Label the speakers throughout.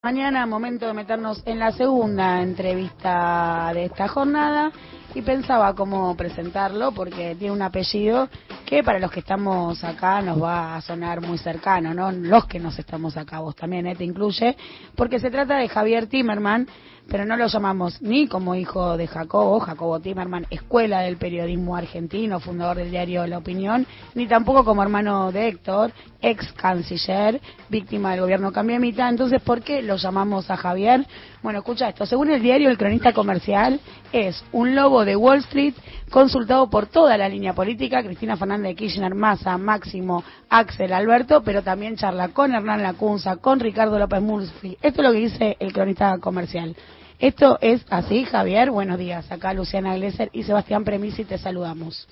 Speaker 1: Mañana, momento de meternos en la segunda entrevista de esta jornada y pensaba cómo presentarlo porque tiene un apellido que para los que estamos acá nos va a sonar muy cercano, ¿no? Los que nos estamos acá, vos también, ¿eh? te incluye, porque se trata de Javier Timerman, pero no lo llamamos ni como hijo de Jacobo, Jacobo Timerman, escuela del periodismo argentino, fundador del diario La Opinión, ni tampoco como hermano de Héctor, ex canciller, víctima del gobierno Cambiamita. Entonces, ¿por qué lo llamamos a Javier? Bueno, escucha esto. Según el diario El Cronista Comercial, es un lobo de Wall Street consultado por toda la línea política, Cristina Fernández de Kirchner, Massa, Máximo, Axel, Alberto, pero también charla con Hernán Lacunza, con Ricardo López Murphy. Esto es lo que dice El Cronista Comercial. Esto es así, Javier. Buenos días. Acá Luciana Glesser y Sebastián Premisi te saludamos.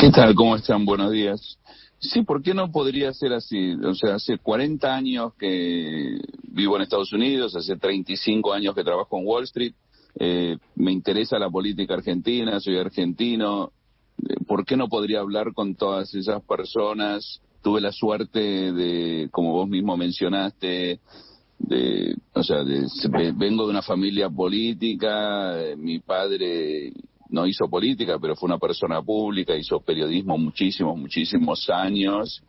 Speaker 2: ¿Qué tal? ¿Cómo están? Buenos días. Sí, ¿por qué no podría ser así? O sea, hace 40 años que vivo en Estados Unidos, hace 35 años que trabajo en Wall Street, eh, me interesa la política argentina, soy argentino, eh, ¿por qué no podría hablar con todas esas personas? Tuve la suerte de, como vos mismo mencionaste, de, o sea, de, vengo de una familia política, eh, mi padre no hizo política, pero fue una persona pública, hizo periodismo muchísimos, muchísimos años,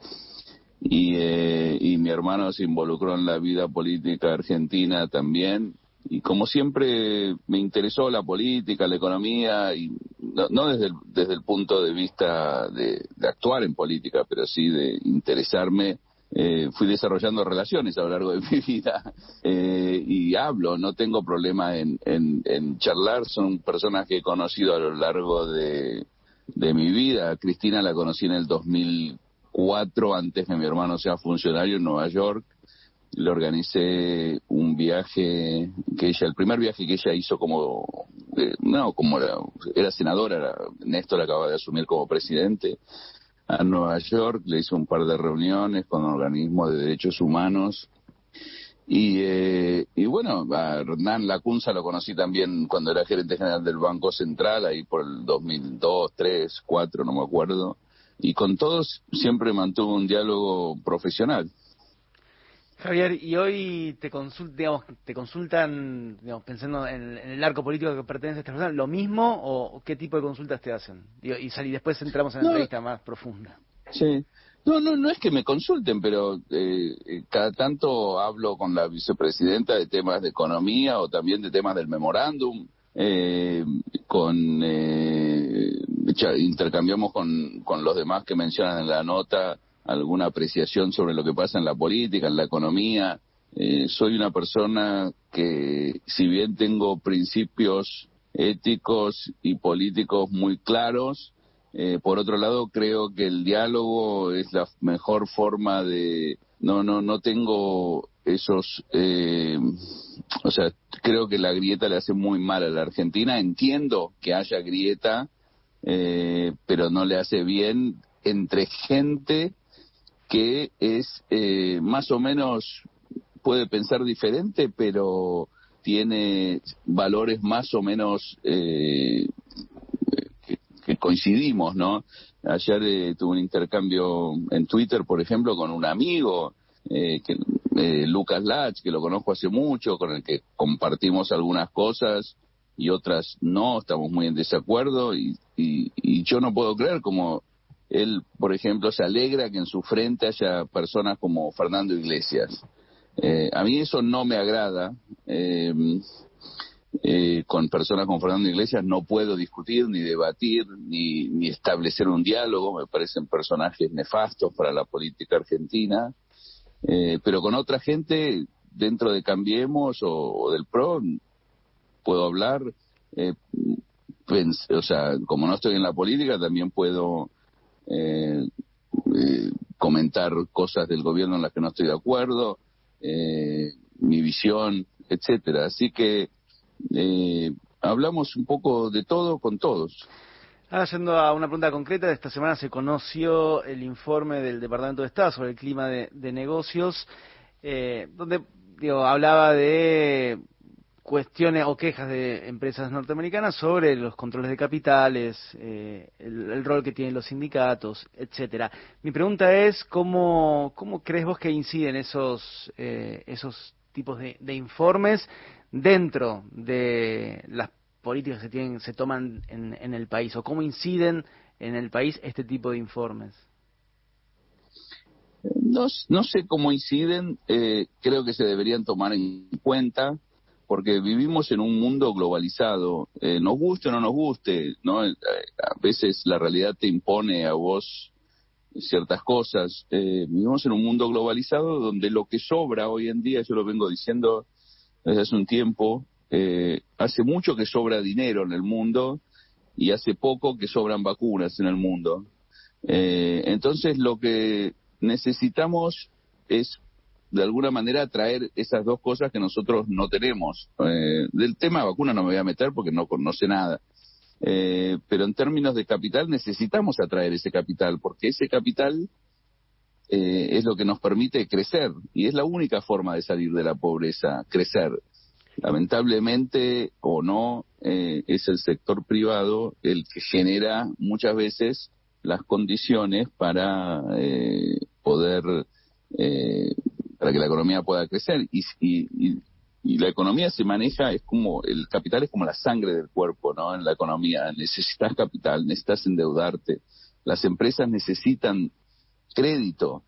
Speaker 2: y, eh, y mi hermano se involucró en la vida política argentina también, y como siempre me interesó la política, la economía, y no, desde, el, desde el punto de vista de actuar en política, pero sí de interesarme eh, fui desarrollando relaciones a lo largo de mi vida eh, y hablo, no tengo problema en, en, charlar, son personas que he conocido a lo largo de, de mi vida. Cristina la conocí en el 2004, antes que mi hermano sea funcionario en Nueva York. Le organicé un viaje que ella, el primer viaje que ella hizo como, eh, no, como era, era senadora, era, Néstor acaba de asumir como presidente a Nueva York, le hice un par de reuniones con organismos de derechos humanos. Y, eh, y bueno, a Hernán Lacunza lo conocí también cuando era gerente general del Banco Central, ahí por el 2002, 3, 4, no me acuerdo. Y con todos siempre mantuvo un diálogo profesional.
Speaker 3: Javier, y hoy te, digamos, te consultan, digamos, pensando en, el arco político que pertenece a esta persona, ¿lo mismo o qué tipo de consultas te hacen? y, y después entramos en la entrevista más profunda.
Speaker 2: Sí. No, no, no es que me consulten, pero eh, eh, cada tanto hablo con la vicepresidenta de temas de economía o también de temas del memorándum. Eh, con intercambiamos con, con los demás que mencionan en la nota alguna apreciación sobre lo que pasa en la política, en la economía. Eh, soy una persona que, si bien tengo principios éticos y políticos muy claros, eh, por otro lado creo que el diálogo es la mejor forma de no no no tengo esos eh, o sea creo que la grieta le hace muy mal a la Argentina entiendo que haya grieta pero no le hace bien entre gente que es eh, más o menos, puede pensar diferente, pero tiene valores más o menos eh, que, coincidimos, ¿no? Ayer eh, tuve un intercambio en Twitter, por ejemplo, con un amigo, que, Lucas Lach, que lo conozco hace mucho, con el que compartimos algunas cosas y otras no, estamos muy en desacuerdo y, y, y yo no puedo creer como él, por ejemplo, se alegra que en su frente haya personas como Fernando Iglesias. Eh, a mí eso no me agrada. Eh, eh, con personas como Fernando Iglesias no puedo discutir, ni debatir, ni, ni establecer un diálogo. Me parecen personajes nefastos para la política argentina. pero con otra gente, dentro de Cambiemos o, del PRO, puedo hablar. o sea, como no estoy en la política, también puedo eh, eh, comentar cosas del gobierno en las que no estoy de acuerdo, eh, mi visión, etcétera. Así que eh, hablamos un poco de todo con todos.
Speaker 3: Ahora, yendo a una pregunta concreta, esta semana se conoció el informe del Departamento de Estado sobre el clima de, de negocios, donde digo, hablaba de cuestiones o quejas de empresas norteamericanas sobre los controles de capitales, eh, el, rol que tienen los sindicatos, etcétera. Mi pregunta es cómo cómo crees vos que inciden esos eh, esos tipos de, informes dentro de las políticas que tienen, se toman en, el país o cómo inciden en el país este tipo de informes?
Speaker 2: No, no sé cómo inciden, eh, creo que se deberían tomar en cuenta porque vivimos en un mundo globalizado, eh, nos guste o no nos guste, ¿no? Eh, a veces la realidad te impone a vos ciertas cosas. Eh, vivimos en un mundo globalizado donde lo que sobra hoy en día, yo lo vengo diciendo desde hace un tiempo, eh, hace mucho que sobra dinero en el mundo y hace poco que sobran vacunas en el mundo. Eh, entonces lo que necesitamos es de alguna manera traer esas dos cosas que nosotros no tenemos. del tema de vacunas no me voy a meter porque no conoce nada. Eh, pero en términos de capital necesitamos atraer ese capital, porque ese capital eh, es lo que nos permite crecer y es la única forma de salir de la pobreza, crecer. Lamentablemente o no, eh, es el sector privado el que genera muchas veces las condiciones para poder, para que la economía pueda crecer. Y, y, y la economía se maneja, es como, el capital es como la sangre del cuerpo, ¿no? En la economía, necesitas capital, necesitas endeudarte, las empresas necesitan crédito,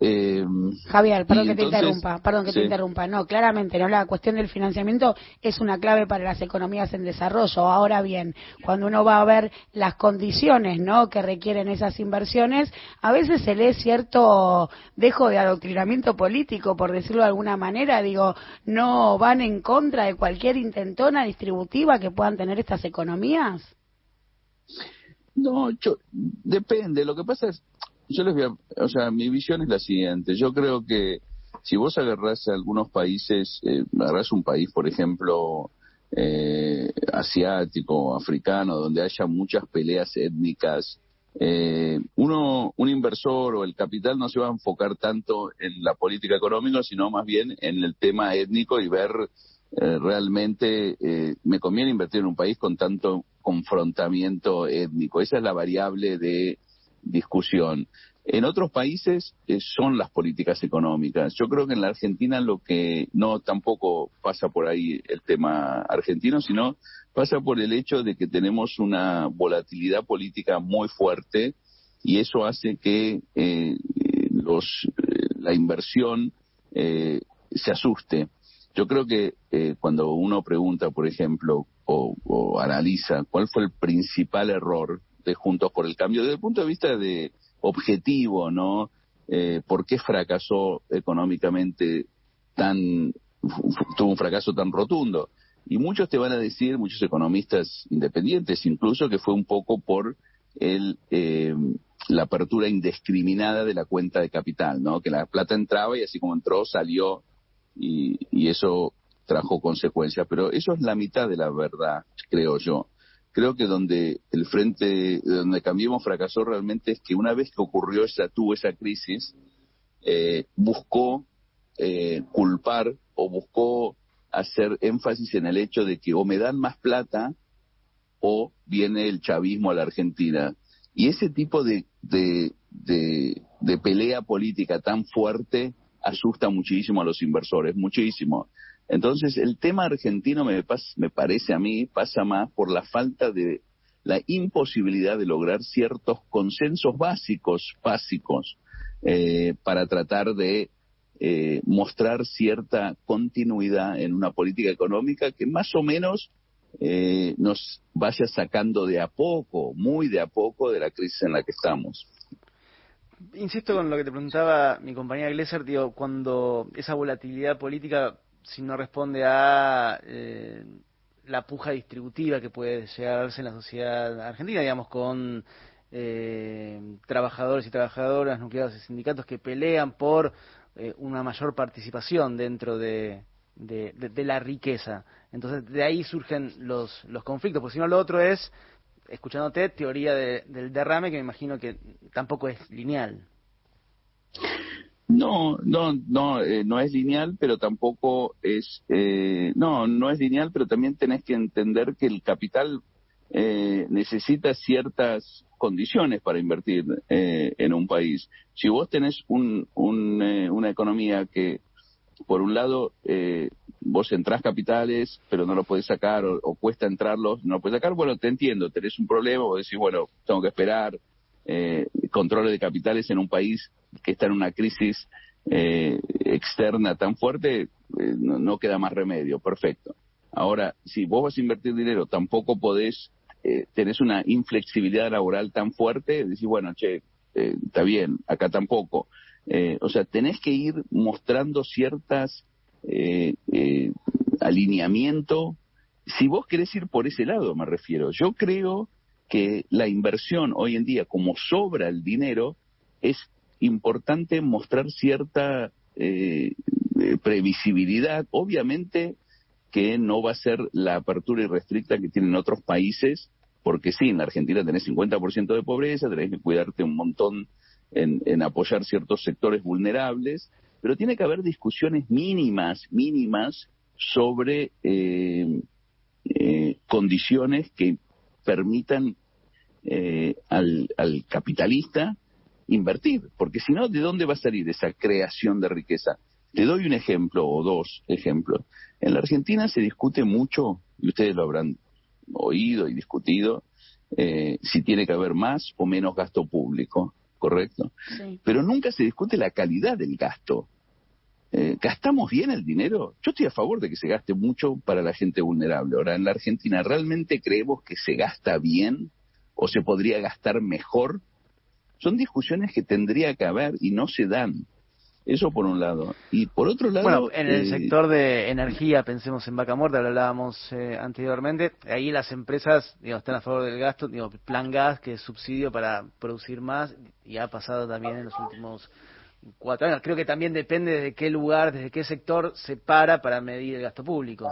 Speaker 1: eh, Javier, perdón que te interrumpa, perdón que te interrumpa. No, claramente, ¿no? la cuestión del financiamiento es una clave para las economías en desarrollo. Ahora bien, cuando uno va a ver las condiciones, ¿no? Que requieren esas inversiones, a veces se lee cierto dejo de adoctrinamiento político, por decirlo de alguna manera. Digo, no van en contra de cualquier intentona distributiva que puedan tener estas economías.
Speaker 2: No, depende. Lo que pasa es, yo les voy a, o sea, mi visión es la siguiente. Yo creo que si vos agarrás a algunos países, eh, agarrás un país, por ejemplo, eh, asiático, africano, donde haya muchas peleas étnicas, eh, uno, un inversor o el capital no se va a enfocar tanto en la política económica, sino más bien en el tema étnico y ver eh, realmente eh, me conviene invertir en un país con tanto confrontamiento étnico. Esa es la variable de discusión. En otros países eh, son las políticas económicas. Yo creo que en la Argentina lo que no tampoco pasa por ahí el tema argentino, sino pasa por el hecho de que tenemos una volatilidad política muy fuerte y eso hace que eh, los, eh, la inversión se asuste. Yo creo que cuando uno pregunta, por ejemplo, o, o analiza cuál fue el principal error Juntos por el Cambio, desde el punto de vista de objetivo, ¿no? Eh, ¿Por qué fracasó económicamente tan, tuvo un fracaso tan rotundo? Y muchos te van a decir, muchos economistas independientes incluso, que fue un poco por el, eh, la apertura indiscriminada de la cuenta de capital, ¿no? Que la plata entraba y así como entró, salió y, y eso trajo consecuencias. Pero eso es la mitad de la verdad, creo yo creo que donde el frente, donde Cambiemos fracasó realmente es que una vez que ocurrió esa, tuvo esa crisis, eh, buscó eh, culpar o buscó hacer énfasis en el hecho de que o me dan más plata o viene el chavismo a la Argentina. Y ese tipo de, de, de pelea política tan fuerte asusta muchísimo a los inversores, muchísimo. Entonces, el tema argentino me, parece a mí pasa más por la falta de la imposibilidad de lograr ciertos consensos básicos, básicos, eh, para tratar de eh, mostrar cierta continuidad en una política económica que más o menos eh, nos vaya sacando de a poco, muy de a poco, de la crisis en la que estamos.
Speaker 3: Insisto con lo que te preguntaba mi compañera Glesser, digo, cuando esa volatilidad política si no responde a eh, la puja distributiva que puede llegar a darse en la sociedad argentina, digamos, con eh, trabajadores y trabajadoras nucleados y sindicatos que pelean por eh, una mayor participación dentro de, de, la riqueza. Entonces, de ahí surgen los, los conflictos, porque si no, lo otro es, escuchándote, teoría del derrame, que me imagino que tampoco es lineal.
Speaker 2: No, no, no, eh, no es lineal, pero tampoco es, eh, no, no es lineal, pero también tenés que entender que el capital eh, necesita ciertas condiciones para invertir en un país. Si vos tenés un, una economía que por un lado, eh, vos entrás capitales, pero no lo podés sacar, o, cuesta entrarlos, no lo podés sacar, bueno, te entiendo, tenés un problema, vos decís, bueno, tengo que esperar, eh, controles de capitales en un país que está en una crisis eh, externa tan fuerte, eh, no, queda más remedio, perfecto. Ahora, si vos vas a invertir dinero, tampoco podés, eh, tenés una inflexibilidad laboral tan fuerte, decís, bueno, che, eh, está bien, acá tampoco. O sea, tenés que ir mostrando ciertas alineamiento. Si vos querés ir por ese lado, me refiero. Yo creo que la inversión hoy en día, como sobra el dinero, es importante mostrar cierta eh, previsibilidad. Obviamente que no va a ser la apertura irrestricta que tienen otros países, porque sí, en Argentina tenés 50% de pobreza, tenés que cuidarte un montón en, apoyar ciertos sectores vulnerables, pero tiene que haber discusiones mínimas, mínimas sobre eh, eh, condiciones que permitan eh, al, capitalista invertir, porque si no, ¿de dónde va a salir esa creación de riqueza? Te doy un ejemplo o dos ejemplos. En la Argentina se discute mucho, y ustedes lo habrán oído y discutido, si tiene que haber más o menos gasto público correcto. Pero nunca se discute la calidad del gasto. Eh, ¿Gastamos bien el dinero? Yo estoy a favor de que se gaste mucho para la gente vulnerable. Ahora, en la Argentina, ¿realmente creemos que se gasta bien o se podría gastar mejor? Son discusiones que tendría que haber y no se dan. Eso por un lado. Y por otro lado...
Speaker 3: Bueno, en el eh, sector de energía, pensemos en Vaca Muerta, lo hablábamos eh, anteriormente, ahí las empresas digo, están a favor del gasto, digo, plan gas, que es subsidio para producir más, y ha pasado también en los últimos cuatro años. Creo que también depende de qué lugar, desde qué sector se para para medir el gasto público.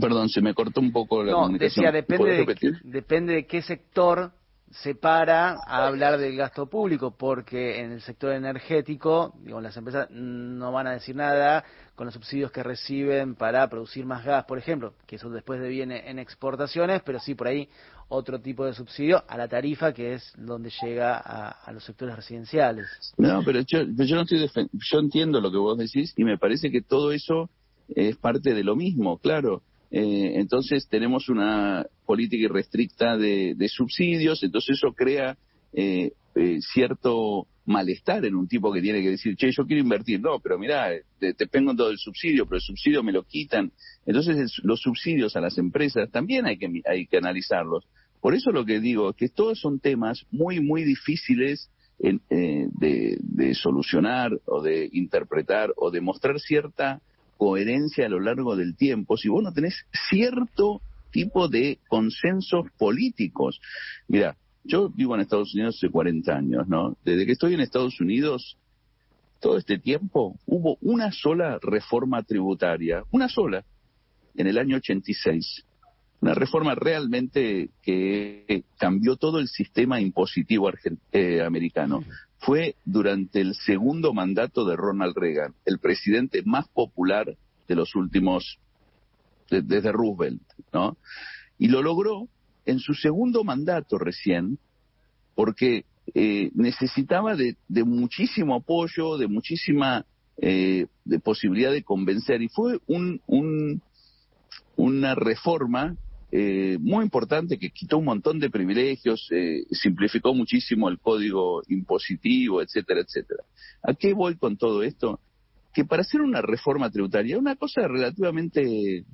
Speaker 2: Perdón, se me cortó un poco la
Speaker 3: no, Decía, depende depende de qué sector se para a hablar del gasto público porque en el sector energético, digo, las empresas no van a decir nada con los subsidios que reciben para producir más gas, por ejemplo, que eso después viene en exportaciones, pero sí por ahí otro tipo de subsidio a la tarifa que es donde llega a, los sectores residenciales.
Speaker 2: No, pero yo, yo no estoy yo entiendo lo que vos decís y me parece que todo eso es parte de lo mismo, claro eh, entonces tenemos una política irrestricta de, subsidios, entonces eso crea eh, eh, cierto malestar en un tipo que tiene que decir, che, yo quiero invertir, no, pero mira, te, te pongo todo el subsidio, pero el subsidio me lo quitan. Entonces los subsidios a las empresas también hay que, hay que analizarlos. Por eso lo que digo es que todos son temas muy, muy difíciles de, de solucionar o de interpretar o de mostrar cierta coherencia a lo largo del tiempo si vos no tenés cierto tipo de consensos políticos. Mira, yo vivo en Estados Unidos hace 40 años, ¿no? Desde que estoy en Estados Unidos, todo este tiempo hubo una sola reforma tributaria, una sola, en el año 86. Una reforma realmente que cambió todo el sistema impositivo eh, americano fue durante el segundo mandato de Ronald Reagan, el presidente más popular de los últimos, desde Roosevelt, ¿no? Y lo logró en su segundo mandato recién, porque eh, necesitaba de, muchísimo apoyo, de muchísima eh, de posibilidad de convencer, y fue un, una reforma eh, muy importante que quitó un montón de privilegios, eh, simplificó muchísimo el código impositivo, etcétera, etcétera. ¿A qué voy con todo esto? Que para hacer una reforma tributaria, una cosa relativamente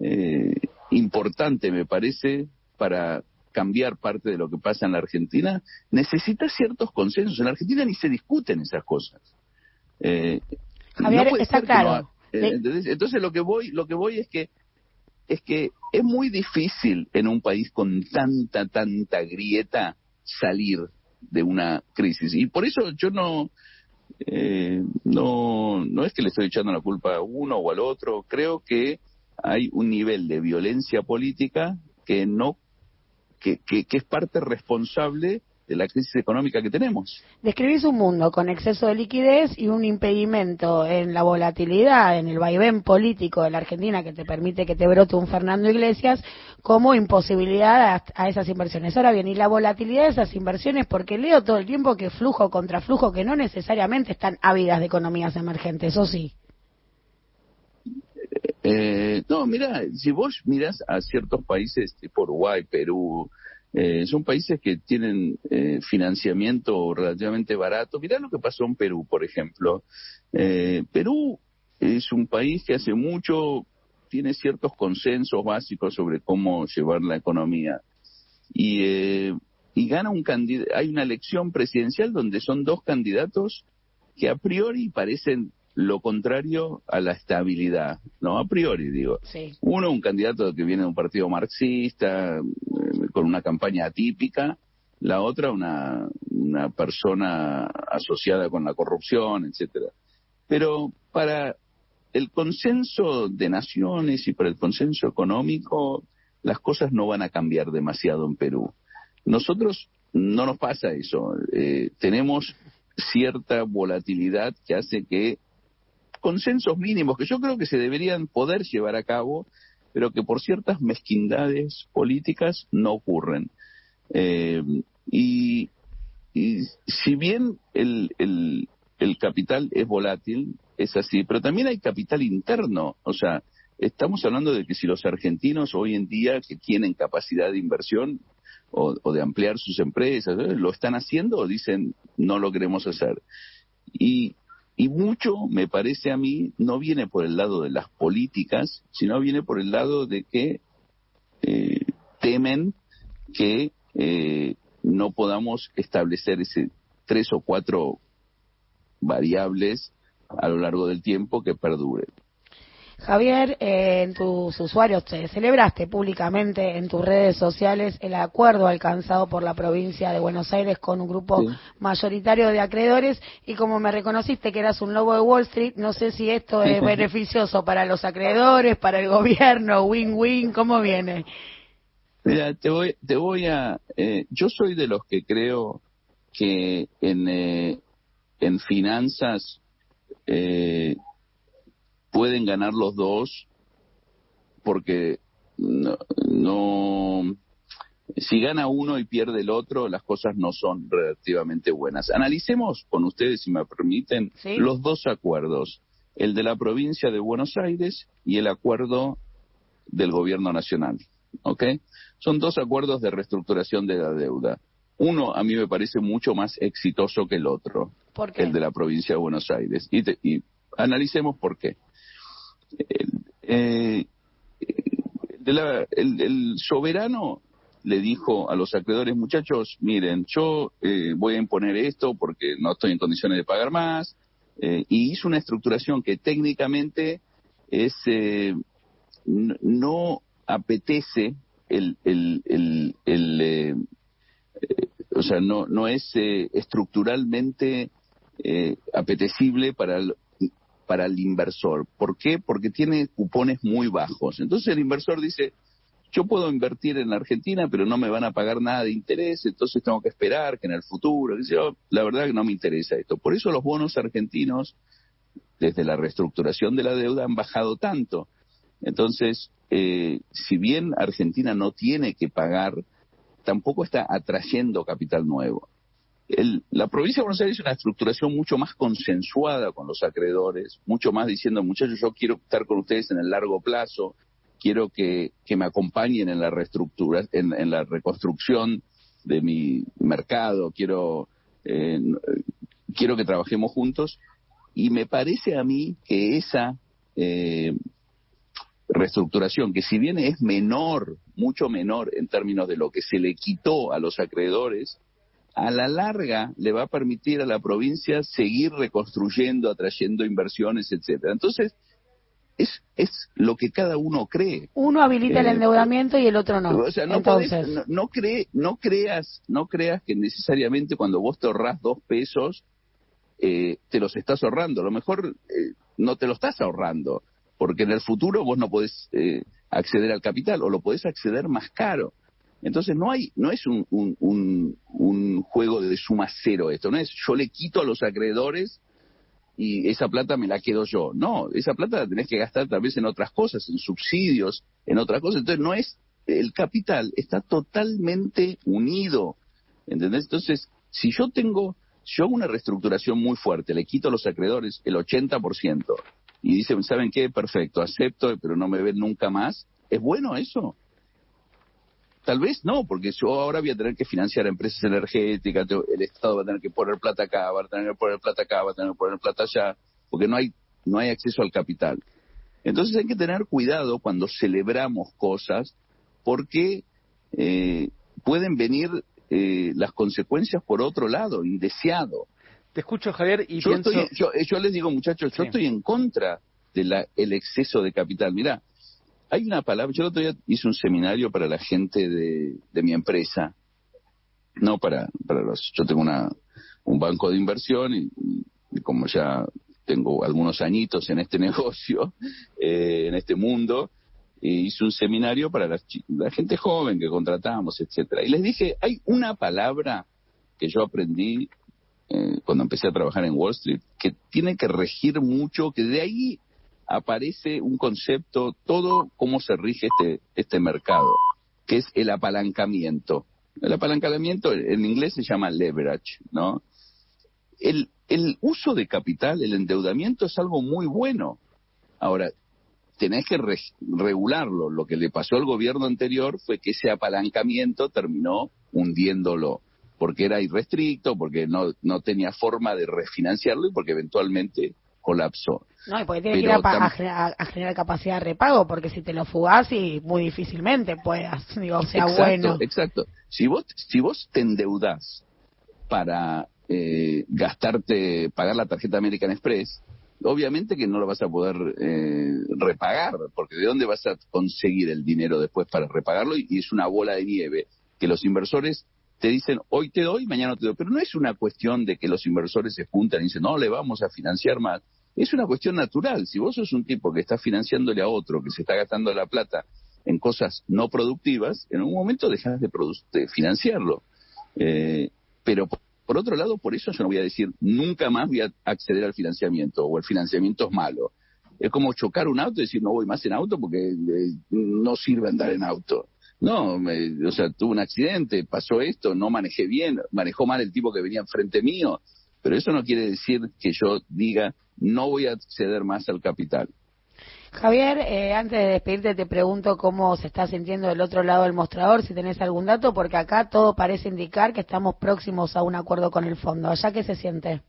Speaker 2: eh, importante, me parece, para cambiar parte de lo que pasa en la Argentina, necesita ciertos consensos. En la Argentina ni se discuten esas cosas.
Speaker 1: Javier, está claro.
Speaker 2: entonces lo que voy, lo que voy es que es que es muy difícil en un país con tanta, tanta grieta salir de una crisis. Y por eso yo no, eh, no, no es que le estoy echando la culpa a uno o al otro. Creo que hay un nivel de violencia política que no, que, que, es parte responsable de la crisis económica que tenemos.
Speaker 1: Describís un mundo con exceso de liquidez y un impedimento en la volatilidad, en el vaivén político de la Argentina que te permite que te brote un Fernando Iglesias como imposibilidad a, a esas inversiones. Ahora bien, y la volatilidad de esas inversiones, porque leo todo el tiempo que flujo contra flujo, que no necesariamente están ávidas de economías emergentes, ¿o sí?
Speaker 2: Eh, no, mira, si vos miras a ciertos países tipo Uruguay, Perú, eh, son países que tienen eh, financiamiento relativamente barato. Mirá lo que pasó en Perú, por ejemplo. Eh, Perú es un país que hace mucho tiene ciertos consensos básicos sobre cómo llevar la economía. Y, eh, y gana un candidato, hay una elección presidencial donde son dos candidatos que a priori parecen lo contrario a la estabilidad, ¿no? A priori, digo.
Speaker 1: Sí.
Speaker 2: Uno, un candidato que viene de un partido marxista, eh, con una campaña atípica. La otra, una, una persona asociada con la corrupción, etcétera. Pero para el consenso de naciones y para el consenso económico, las cosas no van a cambiar demasiado en Perú. Nosotros no nos pasa eso. Eh, tenemos cierta volatilidad que hace que consensos mínimos que yo creo que se deberían poder llevar a cabo, pero que por ciertas mezquindades políticas no ocurren. Eh, y, y, si bien el, el, capital es volátil, es así, pero también hay capital interno, o sea, estamos hablando de que si los argentinos hoy en día que tienen capacidad de inversión o, o de ampliar sus empresas, ¿eh? lo están haciendo o dicen no lo queremos hacer. Y, y mucho, me parece a mí, no viene por el lado de las políticas, sino viene por el lado de que eh, temen que eh, no podamos establecer ese tres o cuatro variables a lo largo del tiempo que perduren.
Speaker 1: Javier, eh, en tus usuarios te celebraste públicamente en tus redes sociales el acuerdo alcanzado por la provincia de Buenos Aires con un grupo
Speaker 2: Sí.
Speaker 1: mayoritario de acreedores y como me reconociste que eras un lobo de Wall Street, no sé si esto es beneficioso para los acreedores, para el gobierno, win-win, ¿cómo viene?
Speaker 2: Mira, te voy, te voy a. eh, yo soy de los que creo que en, eh, en finanzas eh, pueden ganar los dos porque no, no- si gana uno y pierde el otro, las cosas no son relativamente buenas. Analicemos con ustedes, si me permiten,
Speaker 1: Sí.
Speaker 2: los dos acuerdos, el de la provincia de Buenos Aires y el acuerdo del gobierno nacional. ¿Ok? Son dos acuerdos de reestructuración de la deuda. Uno a mí me parece mucho más exitoso que el otro, el de la provincia de Buenos Aires. Y, te- y analicemos por qué. El, eh, de la- el- soberano le dijo a los acreedores, muchachos, miren, yo eh, voy a imponer esto porque no estoy en condiciones de pagar más, eh, y hizo una estructuración que técnicamente es eh, no apetece el, el, el, el, eh, eh, o sea, no, no es eh, estructuralmente eh, apetecible para para el inversor. ¿Por qué? Porque tiene cupones muy bajos. Entonces el inversor dice, yo puedo invertir en Argentina, pero no me van a pagar nada de interés, entonces tengo que esperar que en el futuro, "Oh, la verdad que no me interesa esto. Por eso los bonos argentinos, desde la reestructuración de la deuda, han bajado tanto. Entonces, eh, si bien Argentina no tiene que pagar, tampoco está atrayendo capital nuevo. El- la provincia de Buenos Aires es una estructuración mucho más consensuada con los acreedores, mucho más diciendo, muchachos, yo quiero estar con ustedes en el largo plazo, quiero que, me acompañen en la reestructura, en, en la reconstrucción de mi mercado, quiero, eh, quiero que trabajemos juntos. Y me parece a mí que esa eh, reestructuración, que si bien es menor, mucho menor en términos de lo que se le quitó a los acreedores, a la larga le va a permitir a la provincia seguir reconstruyendo, atrayendo inversiones, etcétera. Entonces, es, es lo que cada uno cree.
Speaker 1: Uno habilita el
Speaker 2: Eh,
Speaker 1: endeudamiento y el otro no.
Speaker 2: O sea, no,
Speaker 1: Entonces,
Speaker 2: podés- no, no cree- no creas, no creas que necesariamente cuando vos te ahorrás dos pesos, eh, te los estás ahorrando. A lo mejor eh, no te lo estás ahorrando, porque en el futuro vos no podés eh, acceder al capital o lo podés acceder más caro. Entonces no hay, no es un, un, juego de suma cero esto, no es yo le quito a los acreedores y esa plata me la quedo yo. No, esa plata la tenés que gastar tal vez en otras cosas, en subsidios, en otras cosas. Entonces no es, el capital está totalmente unido, ¿entendés? Entonces, si yo tengo, si yo hago una reestructuración muy fuerte, le quito a los acreedores el 80% y dicen, ¿saben qué? Perfecto, acepto, pero no me ven nunca más. ¿Es bueno eso? Tal vez no, porque yo ahora voy a tener que financiar empresas energéticas, el Estado va a tener que poner plata acá, va a tener que poner plata acá, va a tener que poner plata allá, porque no hay, no hay acceso al capital. Entonces hay que tener cuidado cuando celebramos cosas, porque eh, pueden venir eh, las consecuencias por otro lado, indeseado.
Speaker 3: Te escucho, Javier, y
Speaker 2: yo, yo, les digo, muchachos, yo estoy en contra del el exceso de capital. Mira, hay una palabra, yo el otro día hice un seminario para la gente de, mi empresa, no para, para los, yo tengo una, un banco de inversión y, como ya tengo algunos añitos en este negocio, eh, en este mundo, hice un seminario para la, gente joven que contratamos, etcétera. Y les dije, hay una palabra que yo aprendí eh, cuando empecé a trabajar en Wall Street, que tiene que regir mucho, que de ahí aparece un concepto, todo cómo se rige este, este mercado, que es el apalancamiento. El apalancamiento en inglés se llama leverage, ¿no? El, el uso de capital, el endeudamiento es algo muy bueno. Ahora, tenés que regularlo. Lo que le pasó al gobierno anterior fue que ese apalancamiento terminó hundiéndolo, porque era irrestricto, porque no, no tenía forma de refinanciarlo y porque eventualmente colapsó.
Speaker 1: No, y porque tiene que ir a, generar, capacidad de repago, porque si te lo fugás y muy difícilmente puedas, digo, sea bueno.
Speaker 2: Exacto. Si vos, si vos te endeudás para eh, gastarte, pagar la tarjeta American Express, obviamente que no lo vas a poder eh, repagar, porque ¿de dónde vas a conseguir el dinero después para repagarlo? Y, es una bola de nieve que los inversores te dicen, hoy te doy, mañana te doy. Pero no es una cuestión de que los inversores se juntan y dicen, no, le vamos a financiar más. Es una cuestión natural. Si vos sos un tipo que está financiándole a otro, que se está gastando la plata en cosas no productivas, en un momento dejas de, financiarlo. Eh, pero por, otro lado, por eso yo no voy a decir nunca más voy a acceder al financiamiento o el financiamiento es malo. Es como chocar un auto y decir no voy más en auto porque eh, no sirve andar en auto. No, o sea, tuve un accidente, pasó esto, no manejé bien, manejó mal el tipo que venía enfrente mío, pero eso no quiere decir que yo diga no voy a acceder más al capital.
Speaker 1: Javier, eh, antes de despedirte te pregunto cómo se está sintiendo del otro lado del mostrador, si tenés algún dato, porque acá todo parece indicar que estamos próximos a un acuerdo con el fondo. ¿Allá qué se siente?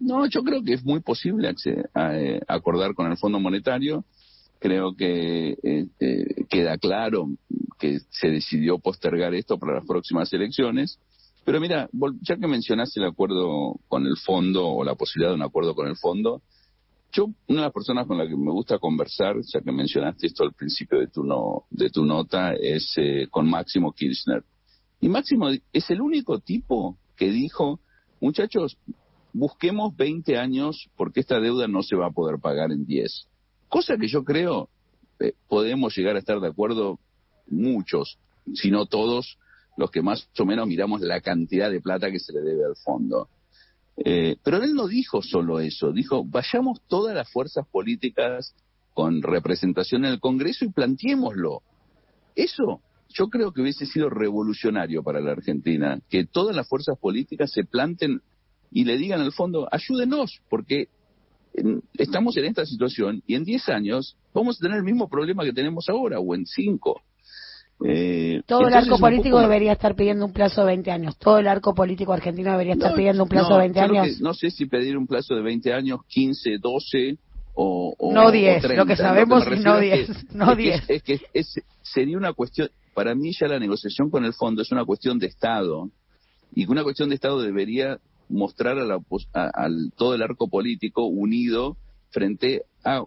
Speaker 2: No, yo creo que es muy posible eh, acordar con el Fondo Monetario. Creo que eh, queda claro que se decidió postergar esto para las próximas elecciones pero mira, ya que mencionaste el acuerdo con el fondo o la posibilidad de un acuerdo con el fondo, yo, una de las personas con las que me gusta conversar, ya que mencionaste esto al principio de tu, no, de tu nota, es eh, con Máximo Kirchner. Y Máximo es el único tipo que dijo, muchachos, busquemos 20 años porque esta deuda no se va a poder pagar en 10. Cosa que yo creo eh, podemos llegar a estar de acuerdo muchos, si no todos, los que más o menos miramos la cantidad de plata que se le debe al fondo. Eh, pero él no dijo solo eso, dijo, vayamos todas las fuerzas políticas con representación en el Congreso y planteémoslo. Eso yo creo que hubiese sido revolucionario para la Argentina, que todas las fuerzas políticas se planten y le digan al fondo, ayúdenos, porque estamos en esta situación y en 10 años vamos a tener el mismo problema que tenemos ahora, o en 5.
Speaker 1: Eh, Todo el arco político debería estar pidiendo un plazo de 20 años. Todo el arco político argentino debería estar pidiendo un plazo de 20 años.
Speaker 2: no sé si pedir un plazo de 20 años, 15, 12 o,
Speaker 1: no 10. Lo que sabemos es no 10. no 10.
Speaker 2: Es que, sería una cuestión. Para mí, ya la negociación con el fondo es una cuestión de Estado. Y que una cuestión de Estado debería mostrar a, la, todo el arco político unido frente a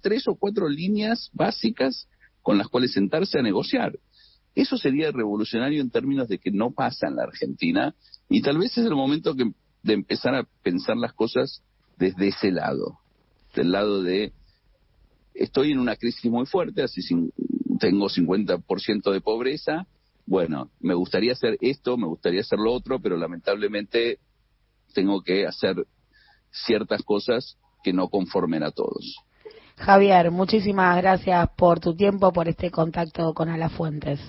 Speaker 2: tres o cuatro líneas básicas con las cuales sentarse a negociar. Eso sería revolucionario en términos de que no pasa en la Argentina y tal vez es el momento que, de empezar a pensar las cosas desde ese lado, del lado de estoy en una crisis muy fuerte, así sin, tengo 50% de pobreza, bueno, me gustaría hacer esto, me gustaría hacer lo otro, pero lamentablemente tengo que hacer ciertas cosas que no conformen a todos.
Speaker 1: Javier, muchísimas gracias por tu tiempo, por este contacto con Alafuentes.